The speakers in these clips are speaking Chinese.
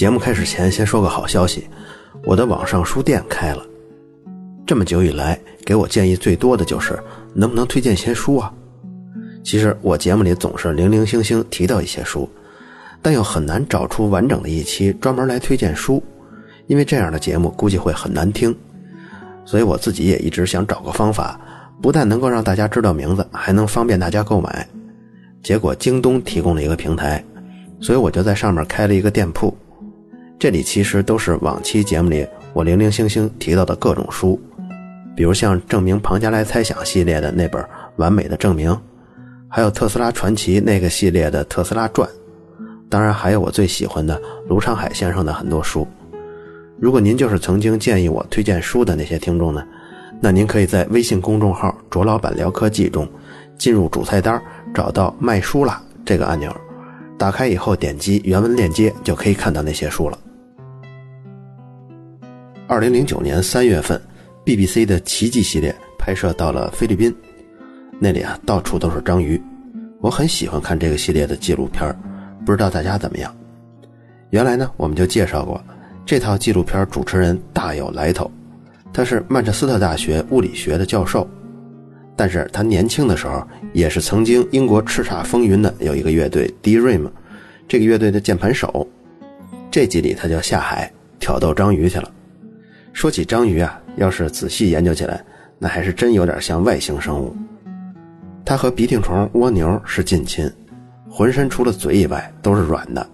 节目开始前，先说个好消息，我的网上书店开了。这么久以来，给我建议最多的就是能不能推荐些书啊？其实我节目里总是零零星星提到一些书，但又很难找出完整的一期专门来推荐书，因为这样的节目估计会很难听。所以我自己也一直想找个方法，不但能够让大家知道名字，还能方便大家购买。结果京东提供了一个平台，所以我就在上面开了一个店铺。这里其实都是往期节目里我零零星星提到的各种书，比如像证明庞加莱猜想系列的那本《完美的证明》，还有特斯拉传奇那个系列的《特斯拉传》，当然还有我最喜欢的卢昌海先生的很多书。如果您就是曾经建议我推荐书的那些听众呢，那您可以在微信公众号“卓老板聊科技”中，进入主菜单，找到“卖书啦”这个按钮，打开以后点击原文链接，就可以看到那些书了。二零零九年三月份，BBC 的《奇迹》系列拍摄到了菲律宾，那里啊到处都是章鱼。我很喜欢看这个系列的纪录片，不知道大家怎么样？原来呢，我们就介绍过这套纪录片，主持人大有来头，他是曼彻斯特大学物理学的教授，但是他年轻的时候也是曾经英国叱咤风云的有一个乐队 Dream，这个乐队的键盘手。这集里他就下海挑逗章鱼去了。说起章鱼啊，要是仔细研究起来，那还是真有点像外星生物。它和鼻涕虫、蜗牛是近亲，浑身除了嘴以外都是软的。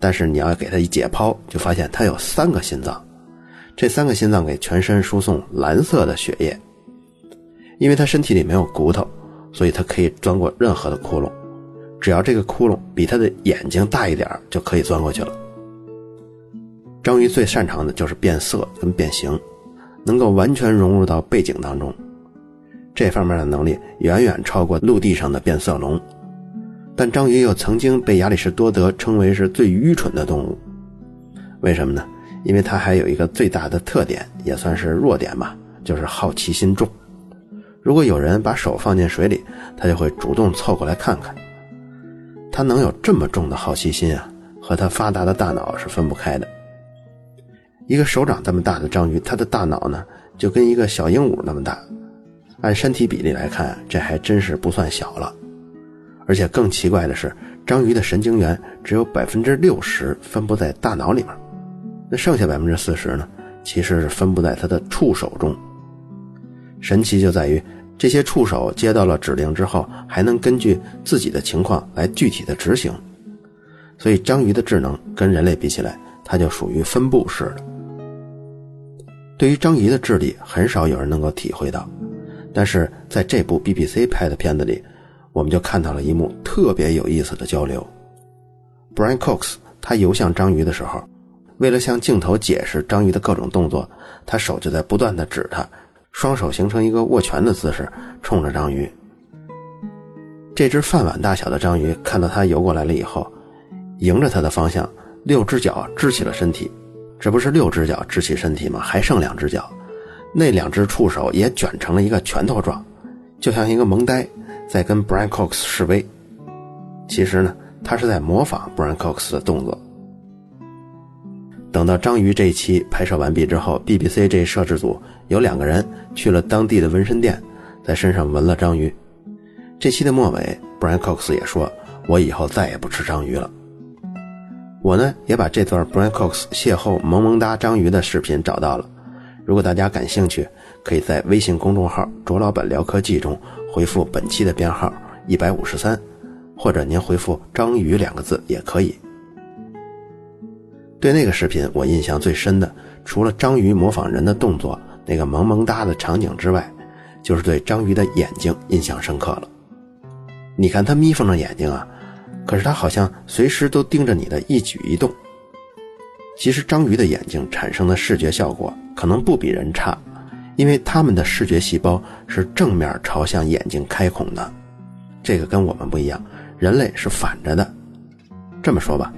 但是你要给它一解剖，就发现它有三个心脏，这三个心脏给全身输送蓝色的血液。因为它身体里没有骨头，所以它可以钻过任何的窟窿，只要这个窟窿比它的眼睛大一点，就可以钻过去了。章鱼最擅长的就是变色跟变形，能够完全融入到背景当中。这方面的能力远远超过陆地上的变色龙。但章鱼又曾经被亚里士多德称为是最愚蠢的动物。为什么呢？因为它还有一个最大的特点，也算是弱点吧，就是好奇心重。如果有人把手放进水里，它就会主动凑过来看看。它能有这么重的好奇心啊，和它发达的大脑是分不开的。一个手掌这么大的章鱼，它的大脑呢就跟一个小鹦鹉那么大，按身体比例来看，这还真是不算小了。而且更奇怪的是，章鱼的神经元只有百分之六十分布在大脑里面，那剩下百分之四十呢，其实是分布在它的触手中。神奇就在于，这些触手接到了指令之后，还能根据自己的情况来具体的执行。所以，章鱼的智能跟人类比起来，它就属于分布式的。对于章鱼的智力，很少有人能够体会到，但是在这部 BBC 拍的片子里，我们就看到了一幕特别有意思的交流。Brian Cox 他游向章鱼的时候，为了向镜头解释章鱼的各种动作，他手就在不断的指他，双手形成一个握拳的姿势，冲着章鱼。这只饭碗大小的章鱼看到他游过来了以后，迎着他的方向，六只脚支起了身体。这不是六只脚支起身体吗？还剩两只脚，那两只触手也卷成了一个拳头状，就像一个萌呆在跟 Brian Cox 示威。其实呢，他是在模仿 Brian Cox 的动作。等到章鱼这一期拍摄完毕之后，BBC 这摄制组有两个人去了当地的纹身店，在身上纹了章鱼。这期的末尾，Brian Cox 也说：“我以后再也不吃章鱼了。”我呢也把这段 Brian Cox 邂逅萌萌哒章鱼的视频找到了，如果大家感兴趣，可以在微信公众号“卓老板聊科技”中回复本期的编号一百五十三，或者您回复“章鱼”两个字也可以。对那个视频我印象最深的，除了章鱼模仿人的动作那个萌萌哒的场景之外，就是对章鱼的眼睛印象深刻了。你看它眯缝着眼睛啊。可是它好像随时都盯着你的一举一动。其实章鱼的眼睛产生的视觉效果可能不比人差，因为它们的视觉细胞是正面朝向眼睛开孔的，这个跟我们不一样，人类是反着的。这么说吧，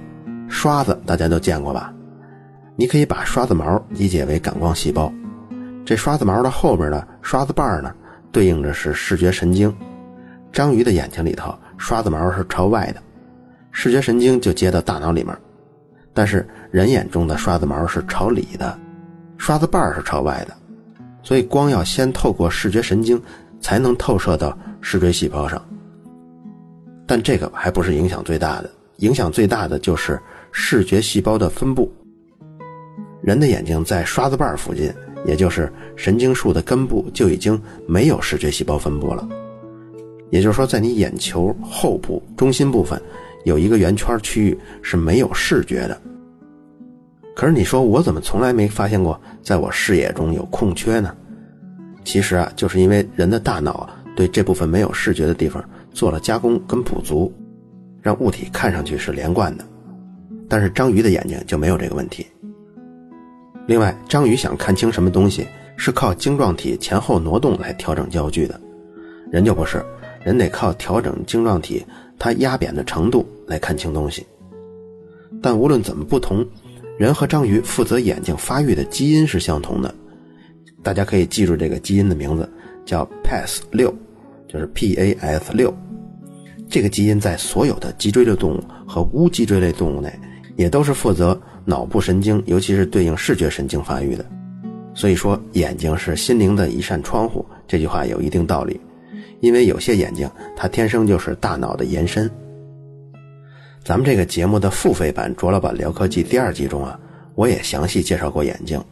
刷子大家都见过吧？你可以把刷子毛理解为感光细胞，这刷子毛的后边的刷子瓣呢，对应着是视觉神经。章鱼的眼睛里头，刷子毛是朝外的。视觉神经就接到大脑里面，但是人眼中的刷子毛是朝里的，刷子瓣是朝外的，所以光要先透过视觉神经才能透射到视锥细胞上。但这个还不是影响最大的，影响最大的就是视觉细胞的分布。人的眼睛在刷子瓣附近，也就是神经束的根部就已经没有视觉细胞分布了。也就是说，在你眼球后部中心部分有一个圆圈区域是没有视觉的。可是你说我怎么从来没发现过在我视野中有空缺呢？其实啊，就是因为人的大脑对这部分没有视觉的地方。做了加工跟补足，让物体看上去是连贯的。但是章鱼的眼睛就没有这个问题。另外，章鱼想看清什么东西，是靠晶状体前后挪动来调整焦距的，人就不是，人得靠调整晶状体它压扁的程度来看清东西。但无论怎么不同，人和章鱼负责眼睛发育的基因是相同的。大家可以记住这个基因的名字，叫 PAS 六，就是 PAS 六。这个基因在所有的脊椎类动物和无脊椎类动物内，也都是负责脑部神经，尤其是对应视觉神经发育的。所以说，眼睛是心灵的一扇窗户，这句话有一定道理。因为有些眼睛它天生就是大脑的延伸。咱们这个节目的付费版《卓老板聊科技》第二集中啊，我也详细介绍过眼睛。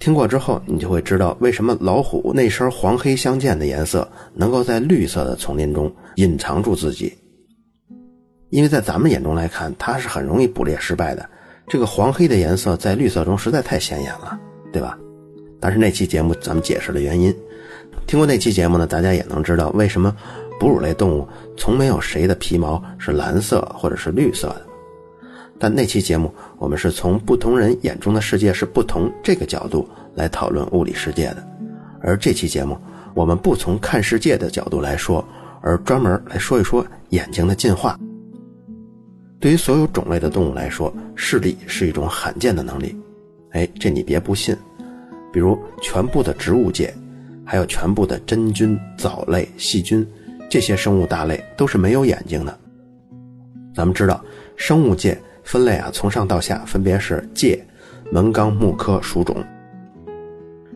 听过之后，你就会知道为什么老虎那身黄黑相间的颜色能够在绿色的丛林中隐藏住自己。因为在咱们眼中来看，它是很容易捕猎失败的。这个黄黑的颜色在绿色中实在太显眼了，对吧？但是那期节目咱们解释了原因。听过那期节目呢，大家也能知道为什么哺乳类动物从没有谁的皮毛是蓝色或者是绿色的。但那期节目，我们是从不同人眼中的世界是不同这个角度来讨论物理世界的，而这期节目，我们不从看世界的角度来说，而专门来说一说眼睛的进化。对于所有种类的动物来说，视力是一种罕见的能力。哎，这你别不信，比如全部的植物界，还有全部的真菌、藻类、细菌，这些生物大类都是没有眼睛的。咱们知道，生物界。分类啊，从上到下分别是界、门纲目科属种。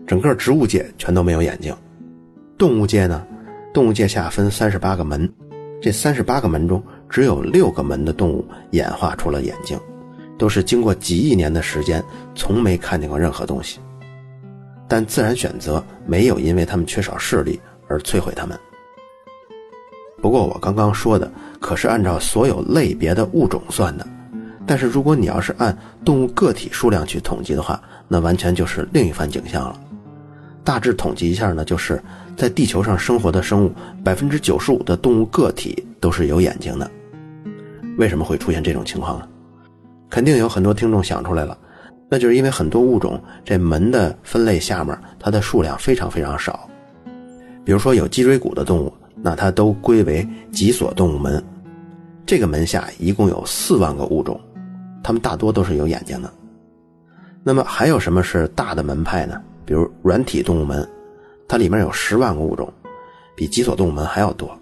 整个植物界全都没有眼睛。动物界呢，动物界下分三十八个门，这三十八个门中只有六个门的动物演化出了眼睛，都是经过几亿年的时间，从没看见过任何东西。但自然选择没有因为它们缺少视力而摧毁它们。不过我刚刚说的可是按照所有类别的物种算的。但是如果你要是按动物个体数量去统计的话，那完全就是另一番景象了。大致统计一下呢，就是在地球上生活的生物，百分之九十五的动物个体都是有眼睛的。为什么会出现这种情况呢？肯定有很多听众想出来了，那就是因为很多物种这门的分类下面，它的数量非常非常少。比如说有脊椎骨的动物，那它都归为脊索动物门，这个门下一共有四万个物种。它们大多都是有眼睛的。那么还有什么是大的门派呢？比如软体动物门，它里面有十万个物种，比脊索动物门还要多。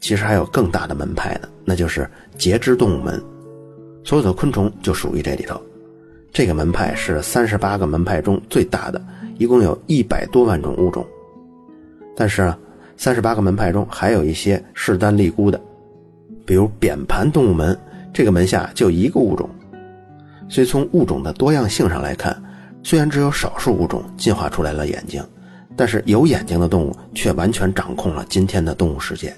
其实还有更大的门派呢，那就是节肢动物门，所有的昆虫就属于这里头。这个门派是三十八个门派中最大的，一共有一百多万种物种。但是啊，三十八个门派中还有一些势单力孤的，比如扁盘动物门，这个门下就一个物种。所以从物种的多样性上来看，虽然只有少数物种进化出来了眼睛，但是有眼睛的动物却完全掌控了今天的动物世界。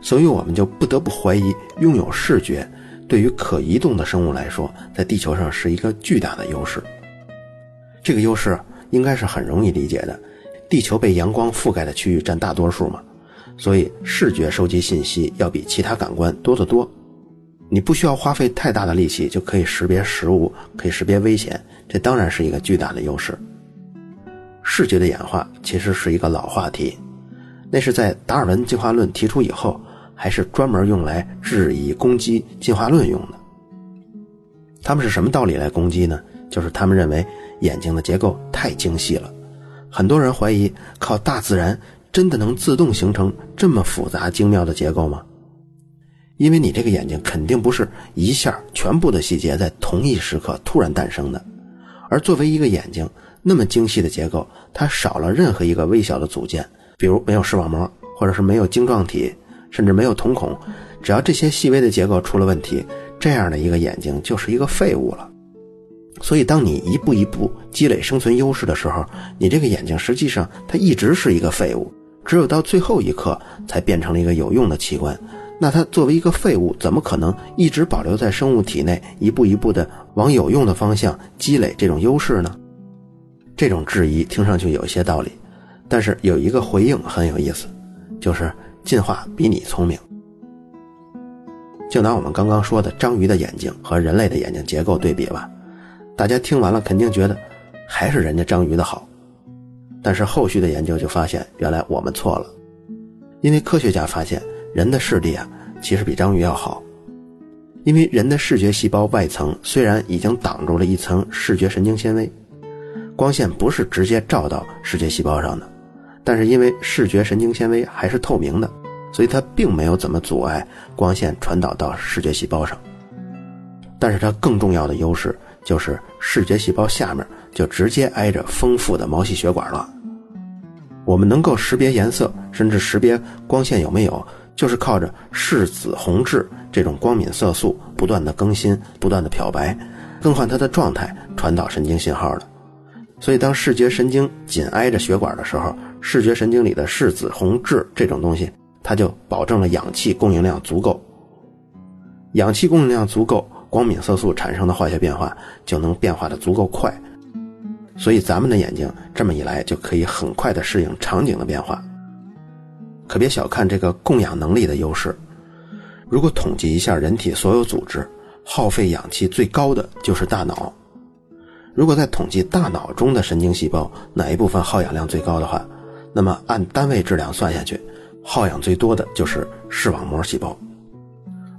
所以我们就不得不怀疑，拥有视觉对于可移动的生物来说，在地球上是一个巨大的优势。这个优势应该是很容易理解的，地球被阳光覆盖的区域占大多数嘛，所以视觉收集信息要比其他感官多得多。你不需要花费太大的力气就可以识别食物，可以识别危险，这当然是一个巨大的优势。视觉的演化其实是一个老话题，那是在达尔文进化论提出以后，还是专门用来质疑攻击进化论用的。他们是什么道理来攻击呢？就是他们认为眼睛的结构太精细了，很多人怀疑靠大自然真的能自动形成这么复杂精妙的结构吗？因为你这个眼睛肯定不是一下全部的细节在同一时刻突然诞生的，而作为一个眼睛那么精细的结构，它少了任何一个微小的组件，比如没有视网膜，或者是没有晶状体，甚至没有瞳孔，只要这些细微的结构出了问题，这样的一个眼睛就是一个废物了。所以，当你一步一步积累生存优势的时候，你这个眼睛实际上它一直是一个废物，只有到最后一刻才变成了一个有用的器官。那它作为一个废物，怎么可能一直保留在生物体内，一步一步的往有用的方向积累这种优势呢？这种质疑听上去有一些道理，但是有一个回应很有意思，就是进化比你聪明。就拿我们刚刚说的章鱼的眼睛和人类的眼睛结构对比吧，大家听完了肯定觉得还是人家章鱼的好，但是后续的研究就发现，原来我们错了，因为科学家发现。人的视力啊，其实比章鱼要好，因为人的视觉细胞外层虽然已经挡住了一层视觉神经纤维，光线不是直接照到视觉细胞上的，但是因为视觉神经纤维还是透明的，所以它并没有怎么阻碍光线传导到视觉细胞上。但是它更重要的优势就是视觉细胞下面就直接挨着丰富的毛细血管了，我们能够识别颜色，甚至识别光线有没有。就是靠着视紫红质这种光敏色素不断的更新、不断的漂白、更换它的状态，传导神经信号的。所以，当视觉神经紧挨着血管的时候，视觉神经里的视紫红质这种东西，它就保证了氧气供应量足够。氧气供应量足够，光敏色素产生的化学变化就能变化的足够快。所以，咱们的眼睛这么一来，就可以很快的适应场景的变化。可别小看这个供氧能力的优势。如果统计一下人体所有组织，耗费氧气最高的就是大脑。如果再统计大脑中的神经细胞哪一部分耗氧量最高的话，那么按单位质量算下去，耗氧最多的就是视网膜细胞。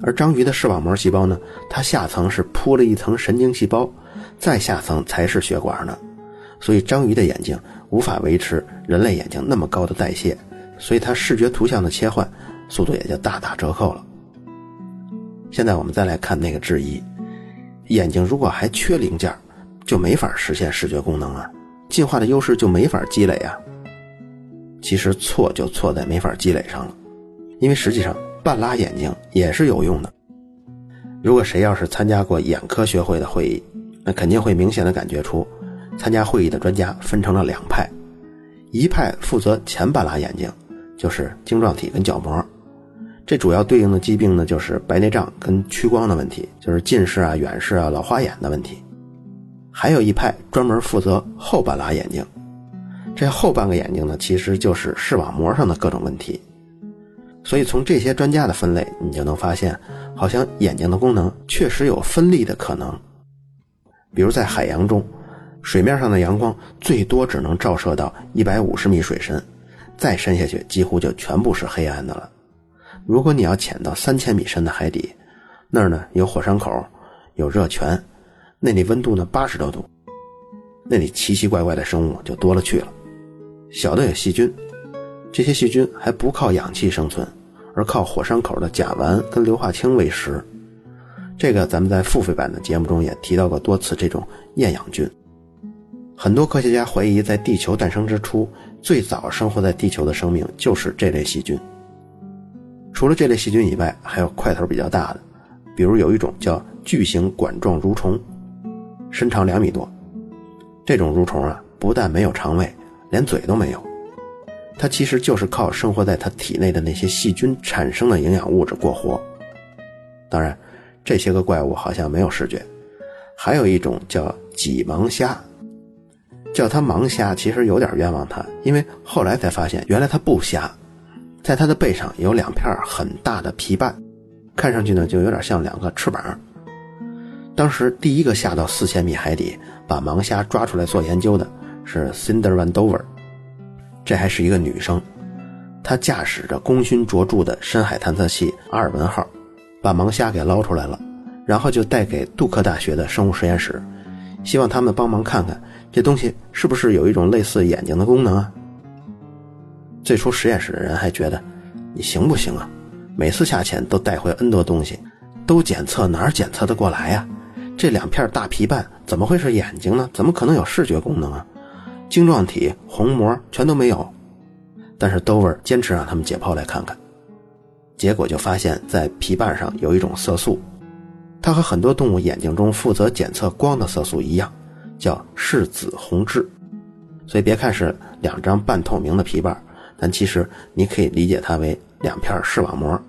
而章鱼的视网膜细胞呢，它下层是铺了一层神经细胞，再下层才是血管呢。所以章鱼的眼睛无法维持人类眼睛那么高的代谢。所以它视觉图像的切换速度也就大打折扣了。现在我们再来看那个质疑：眼睛如果还缺零件，就没法实现视觉功能啊，进化的优势就没法积累啊。其实错就错在没法积累上了，因为实际上半拉眼睛也是有用的。如果谁要是参加过眼科学会的会议，那肯定会明显的感觉出，参加会议的专家分成了两派，一派负责前半拉眼睛。就是晶状体跟角膜，这主要对应的疾病呢，就是白内障跟屈光的问题，就是近视啊、远视啊、老花眼的问题。还有一派专门负责后半拉眼睛，这后半个眼睛呢，其实就是视网膜上的各种问题。所以从这些专家的分类，你就能发现，好像眼睛的功能确实有分立的可能。比如在海洋中，水面上的阳光最多只能照射到一百五十米水深。再深下去，几乎就全部是黑暗的了。如果你要潜到三千米深的海底，那儿呢有火山口，有热泉，那里温度呢八十多度，那里奇奇怪怪的生物就多了去了。小的有细菌，这些细菌还不靠氧气生存，而靠火山口的甲烷跟硫化氢喂食。这个咱们在付费版的节目中也提到过多次，这种厌氧菌。很多科学家怀疑，在地球诞生之初。最早生活在地球的生命就是这类细菌。除了这类细菌以外，还有块头比较大的，比如有一种叫巨型管状蠕虫，身长两米多。这种蠕虫啊，不但没有肠胃，连嘴都没有。它其实就是靠生活在它体内的那些细菌产生的营养物质过活。当然，这些个怪物好像没有视觉。还有一种叫脊盲虾。叫它盲虾，其实有点冤枉它，因为后来才发现，原来它不瞎，在它的背上有两片很大的皮瓣，看上去呢就有点像两个翅膀。当时第一个下到四千米海底把盲虾抓出来做研究的是 Cinder Van Dover，这还是一个女生，她驾驶着功勋卓著的深海探测器阿尔文号，把盲虾给捞出来了，然后就带给杜克大学的生物实验室，希望他们帮忙看看。这东西是不是有一种类似眼睛的功能啊？最初实验室的人还觉得，你行不行啊？每次下潜都带回 N 多东西，都检测哪儿检测得过来呀？这两片大皮瓣怎么会是眼睛呢？怎么可能有视觉功能啊？晶状体、虹膜全都没有。但是 Dover 坚持让他们解剖来看看，结果就发现，在皮瓣上有一种色素，它和很多动物眼睛中负责检测光的色素一样，叫视紫红质。所以别看是两张半透明的皮瓣，但其实你可以理解它为两片视网膜。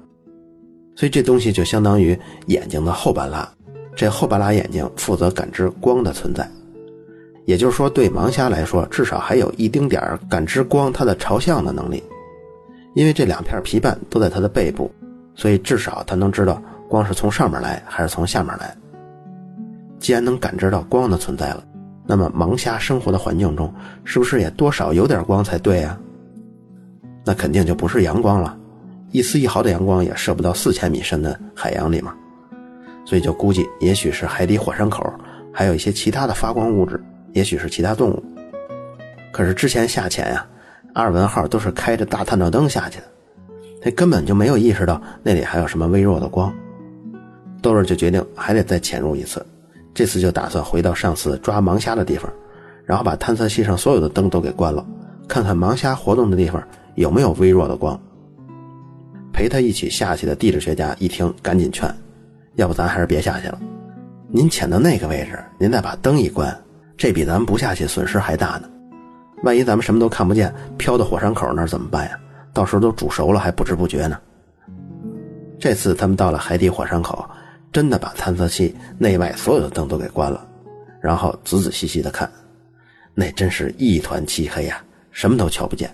所以这东西就相当于眼睛的后半拉，这后半拉眼睛负责感知光的存在。也就是说，对盲虾来说，至少还有一丁点儿感知光它的朝向的能力，因为这两片皮瓣都在它的背部，所以至少它能知道光是从上面来还是从下面来。既然能感知到光的存在了，那么盲虾生活的环境中是不是也多少有点光才对啊？那肯定就不是阳光了，一丝一毫的阳光也射不到四千米深的海洋里嘛，所以就估计也许是海底火山口还有一些其他的发光物质。也许是其他动物，可是之前下潜呀，阿尔文号都是开着大探照灯下去的，他根本就没有意识到那里还有什么微弱的光。豆儿就决定还得再潜入一次，这次就打算回到上次抓盲虾的地方，然后把探测器上所有的灯都给关了，看看盲虾活动的地方有没有微弱的光。陪他一起下去的地质学家一听，赶紧劝：“要不咱还是别下去了，您潜到那个位置，您再把灯一关。”这比咱们不下去损失还大呢，万一咱们什么都看不见，飘到火山口那儿怎么办呀？到时候都煮熟了还不知不觉呢。这次他们到了海底火山口，真的把探测器内外所有的灯都给关了，然后仔仔细细的看，那真是一团漆黑呀，什么都瞧不见。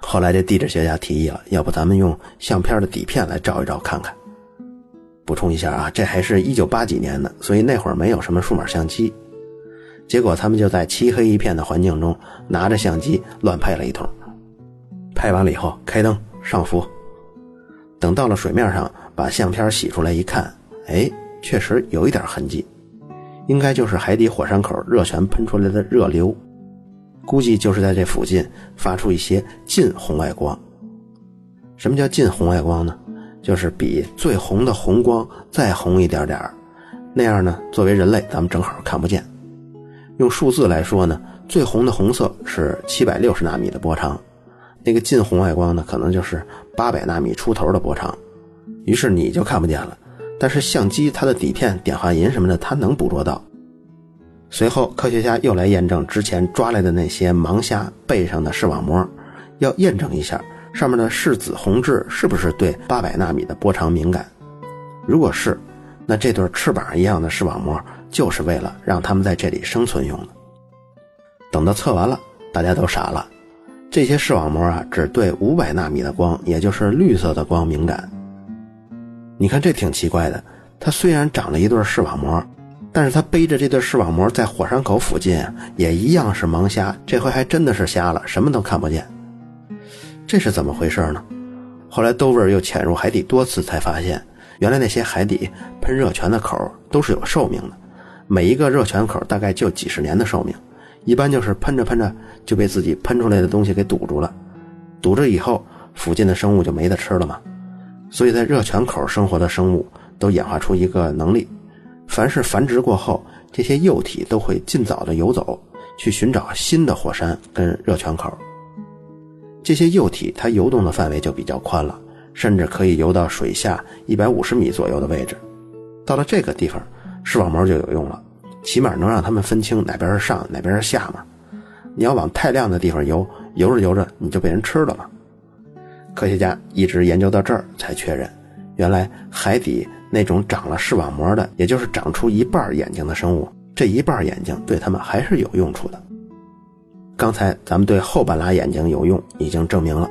后来这地质学家提议了，要不咱们用相片的底片来照一照看看。补充一下啊，这还是一九八几年的，所以那会儿没有什么数码相机。结果他们就在漆黑一片的环境中，拿着相机乱拍了一通。拍完了以后，开灯上浮，等到了水面上，把相片洗出来一看，哎，确实有一点痕迹，应该就是海底火山口热泉喷出来的热流，估计就是在这附近发出一些近红外光。什么叫近红外光呢？就是比最红的红光再红一点点那样呢，作为人类咱们正好看不见。用数字来说呢，最红的红色是七百六十纳米的波长，那个近红外光呢，可能就是八百纳米出头的波长，于是你就看不见了。但是相机它的底片、碘化银什么的，它能捕捉到。随后，科学家又来验证之前抓来的那些盲虾背上的视网膜，要验证一下上面的视紫红质是不是对八百纳米的波长敏感。如果是，那这对翅膀一样的视网膜。就是为了让他们在这里生存用的。等到测完了，大家都傻了。这些视网膜啊，只对五百纳米的光，也就是绿色的光敏感。你看这挺奇怪的，它虽然长了一对视网膜，但是它背着这对视网膜在火山口附近也一样是盲瞎。这回还真的是瞎了，什么都看不见。这是怎么回事呢？后来 Dover 又潜入海底多次，才发现原来那些海底喷热泉的口都是有寿命的。每一个热泉口大概就几十年的寿命，一般就是喷着喷着就被自己喷出来的东西给堵住了，堵着以后附近的生物就没得吃了嘛。所以在热泉口生活的生物都演化出一个能力，凡是繁殖过后，这些幼体都会尽早的游走，去寻找新的火山跟热泉口。这些幼体它游动的范围就比较宽了，甚至可以游到水下一百五十米左右的位置。到了这个地方。视网膜就有用了，起码能让他们分清哪边是上哪边是下嘛。你要往太亮的地方游，游着游着你就被人吃了嘛。科学家一直研究到这儿才确认，原来海底那种长了视网膜的，也就是长出一半眼睛的生物，这一半眼睛对他们还是有用处的。刚才咱们对后半拉眼睛有用已经证明了，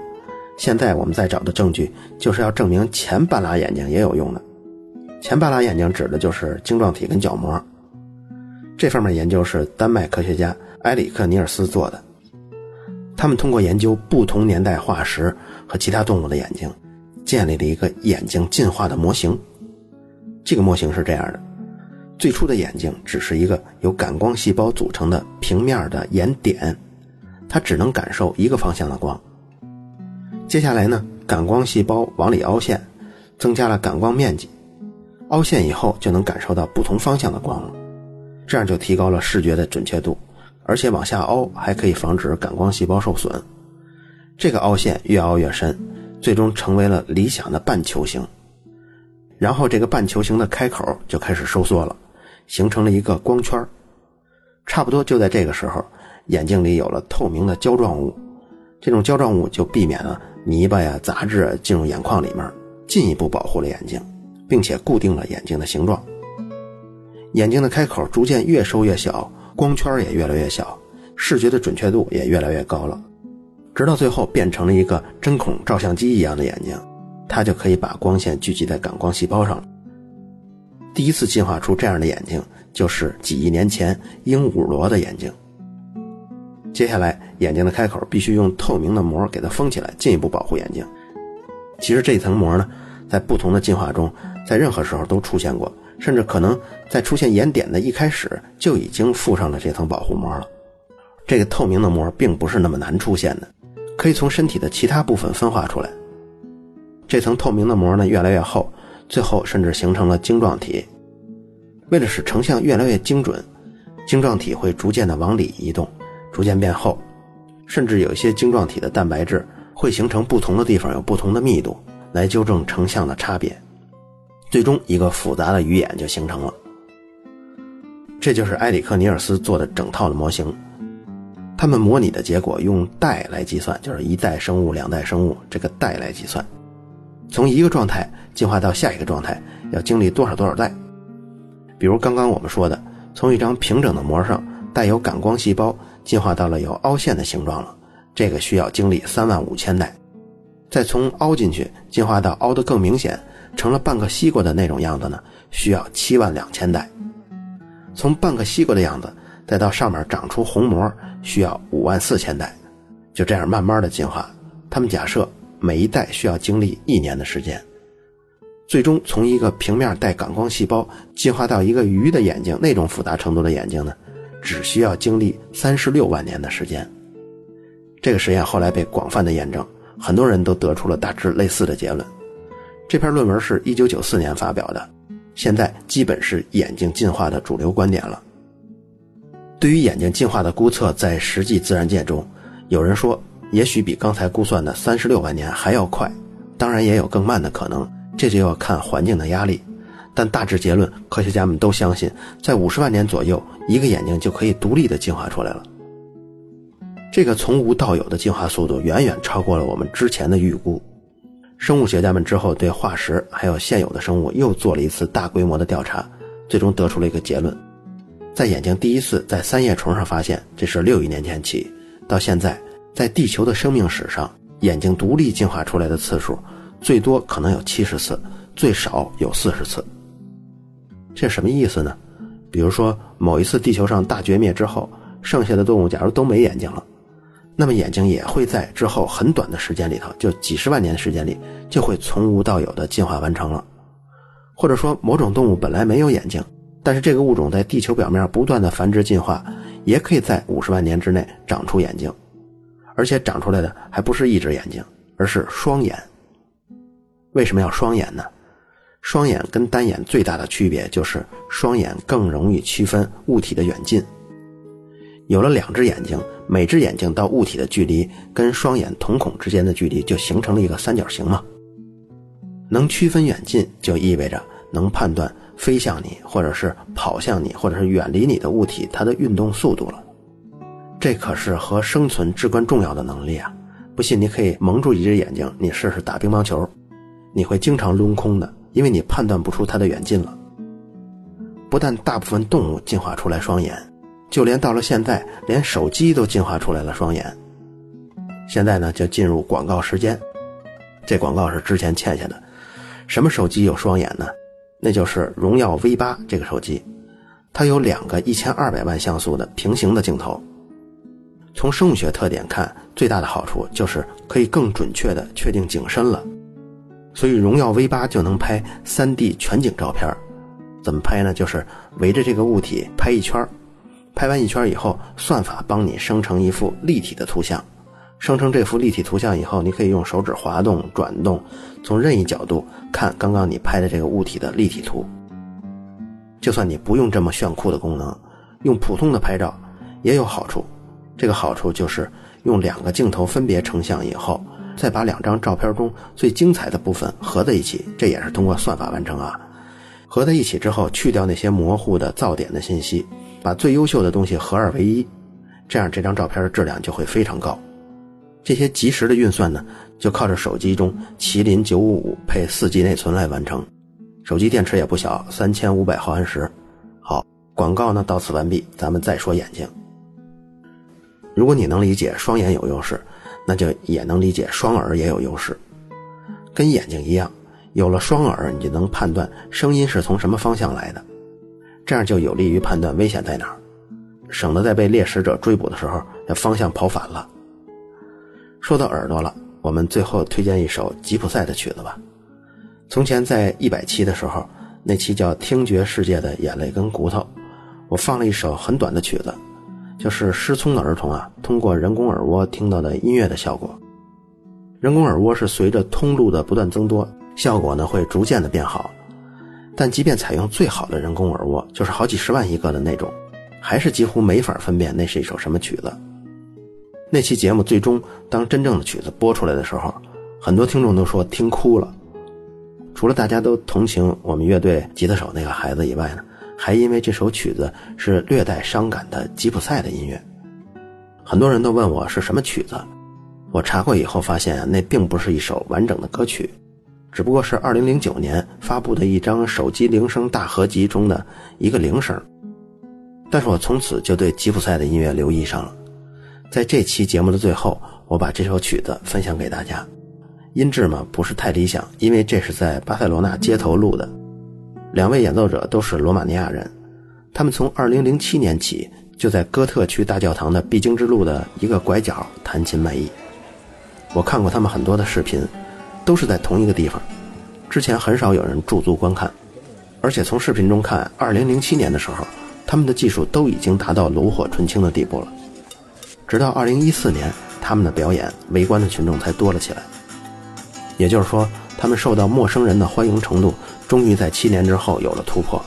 现在我们再找的证据就是要证明前半拉眼睛也有用的。前半拉眼睛指的就是晶状体跟角膜，这方面研究是丹麦科学家埃里克尼尔斯做的。他们通过研究不同年代化石和其他动物的眼睛，建立了一个眼睛进化的模型。这个模型是这样的：最初的眼睛只是一个由感光细胞组成的平面的眼点，它只能感受一个方向的光。接下来呢，感光细胞往里凹陷。增加了感光面积。凹陷以后就能感受到不同方向的光了，这样就提高了视觉的准确度，而且往下凹还可以防止感光细胞受损。这个凹陷越凹越深，最终成为了理想的半球形。然后这个半球形的开口就开始收缩了，形成了一个光圈。差不多就在这个时候，眼睛里有了透明的胶状物，这种胶状物就避免了泥巴呀、杂质进入眼眶里面，进一步保护了眼睛。并且固定了眼睛的形状，眼睛的开口逐渐越收越小，光圈也越来越小，视觉的准确度也越来越高了，直到最后变成了一个针孔照相机一样的眼睛，它就可以把光线聚集在感光细胞上了。第一次进化出这样的眼睛，就是几亿年前鹦鹉螺的眼睛。接下来，眼睛的开口必须用透明的膜给它封起来，进一步保护眼睛。其实这层膜呢，在不同的进化中。在任何时候都出现过，甚至可能在出现眼点的一开始就已经附上了这层保护膜了。这个透明的膜并不是那么难出现的，可以从身体的其他部分分化出来。这层透明的膜呢越来越厚，最后甚至形成了晶状体。为了使成像越来越精准，晶状体会逐渐的往里移动，逐渐变厚，甚至有一些晶状体的蛋白质会形成不同的地方有不同的密度，来纠正成像的差别。最终，一个复杂的鱼眼就形成了。这就是埃里克尼尔斯做的整套的模型。他们模拟的结果用代来计算，就是一代生物、两代生物，这个代来计算，从一个状态进化到下一个状态要经历多少多少代。比如刚刚我们说的，从一张平整的膜上带有感光细胞进化到了有凹陷的形状了，这个需要经历三万五千代。再从凹进去进化到凹得更明显。成了半个西瓜的那种样子呢，需要七万两千代；从半个西瓜的样子，再到上面长出虹膜，需要五万四千代。就这样慢慢的进化，他们假设每一代需要经历一年的时间，最终从一个平面带感光细胞进化到一个鱼的眼睛那种复杂程度的眼睛呢，只需要经历三十六万年的时间。这个实验后来被广泛的验证，很多人都得出了大致类似的结论。这篇论文是一九九四年发表的，现在基本是眼睛进化的主流观点了。对于眼睛进化的估测，在实际自然界中，有人说也许比刚才估算的三十六万年还要快，当然也有更慢的可能，这就要看环境的压力。但大致结论，科学家们都相信，在五十万年左右，一个眼睛就可以独立的进化出来了。这个从无到有的进化速度，远远超过了我们之前的预估。生物学家们之后对化石还有现有的生物又做了一次大规模的调查，最终得出了一个结论：在眼睛第一次在三叶虫上发现，这是六亿年前起，到现在，在地球的生命史上，眼睛独立进化出来的次数，最多可能有七十次，最少有四十次。这什么意思呢？比如说某一次地球上大绝灭之后，剩下的动物假如都没眼睛了。那么眼睛也会在之后很短的时间里头，就几十万年的时间里，就会从无到有的进化完成了。或者说，某种动物本来没有眼睛，但是这个物种在地球表面不断的繁殖进化，也可以在五十万年之内长出眼睛，而且长出来的还不是一只眼睛，而是双眼。为什么要双眼呢？双眼跟单眼最大的区别就是双眼更容易区分物体的远近。有了两只眼睛。每只眼睛到物体的距离跟双眼瞳孔之间的距离就形成了一个三角形嘛。能区分远近，就意味着能判断飞向你，或者是跑向你，或者是远离你的物体它的运动速度了。这可是和生存至关重要的能力啊！不信你可以蒙住一只眼睛，你试试打乒乓球，你会经常抡空的，因为你判断不出它的远近了。不但大部分动物进化出来双眼。就连到了现在，连手机都进化出来了双眼。现在呢，就进入广告时间。这广告是之前欠下的。什么手机有双眼呢？那就是荣耀 V 八这个手机，它有两个一千二百万像素的平行的镜头。从生物学特点看，最大的好处就是可以更准确的确定景深了。所以荣耀 V 八就能拍三 D 全景照片。怎么拍呢？就是围着这个物体拍一圈拍完一圈以后，算法帮你生成一幅立体的图像，生成这幅立体图像以后，你可以用手指滑动、转动，从任意角度看刚刚你拍的这个物体的立体图。就算你不用这么炫酷的功能，用普通的拍照也有好处。这个好处就是用两个镜头分别成像以后，再把两张照片中最精彩的部分合在一起，这也是通过算法完成啊。合在一起之后，去掉那些模糊的噪点的信息，把最优秀的东西合二为一，这样这张照片的质量就会非常高。这些即时的运算呢，就靠着手机中麒麟九五五配四 G 内存来完成。手机电池也不小，三千五百毫安时。好，广告呢到此完毕，咱们再说眼睛。如果你能理解双眼有优势，那就也能理解双耳也有优势。跟眼睛一样，有了双耳，你就能判断声音是从什么方向来的，这样就有利于判断危险在哪儿，省得在被猎食者追捕的时候，那方向跑反了。说到耳朵了，我们最后推荐一首吉普赛的曲子吧。从前在一百期的时候，那期叫《听觉世界的眼泪跟骨头》，我放了一首很短的曲子，就是失聪的儿童啊通过人工耳蜗听到的音乐的效果。人工耳蜗是随着通路的不断增多，效果呢会逐渐的变好。但即便采用最好的人工耳蜗，就是好几十万一个的那种，还是几乎没法分辨那是一首什么曲子。那期节目最终当真正的曲子播出来的时候，很多听众都说听哭了。除了大家都同情我们乐队吉他手那个孩子以外呢，还因为这首曲子是略带伤感的吉普赛的音乐。很多人都问我是什么曲子，我查过以后发现那并不是一首完整的歌曲，只不过是2009年发布的一张手机铃声大合集中的一个铃声。但是我从此就对吉普赛的音乐留意上了。在这期节目的最后，我把这首曲子分享给大家。音质嘛不是太理想，因为这是在巴塞罗那街头录的。两位演奏者都是罗马尼亚人，他们从2007年起就在哥特区大教堂的必经之路的一个拐角弹琴卖艺。我看过他们很多的视频，都是在同一个地方。之前很少有人驻足观看，而且从视频中看，2007年的时候，他们的技术都已经达到炉火纯青的地步了。直到二零一四年，他们的表演围观的群众才多了起来。也就是说，他们受到陌生人的欢迎程度，终于在七年之后有了突破。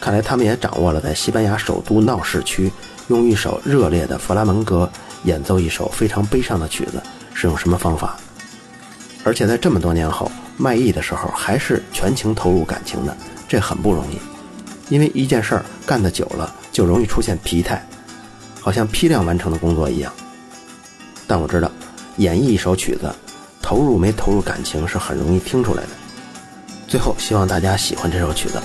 看来他们也掌握了在西班牙首都闹市区，用一首热烈的弗拉门戈演奏一首非常悲伤的曲子是用什么方法。而且在这么多年后卖艺的时候，还是全情投入感情的，这很不容易。因为一件事儿干得久了，就容易出现疲态。好像批量完成的工作一样，但我知道，演绎一首曲子，投入没投入感情是很容易听出来的。最后，希望大家喜欢这首曲子。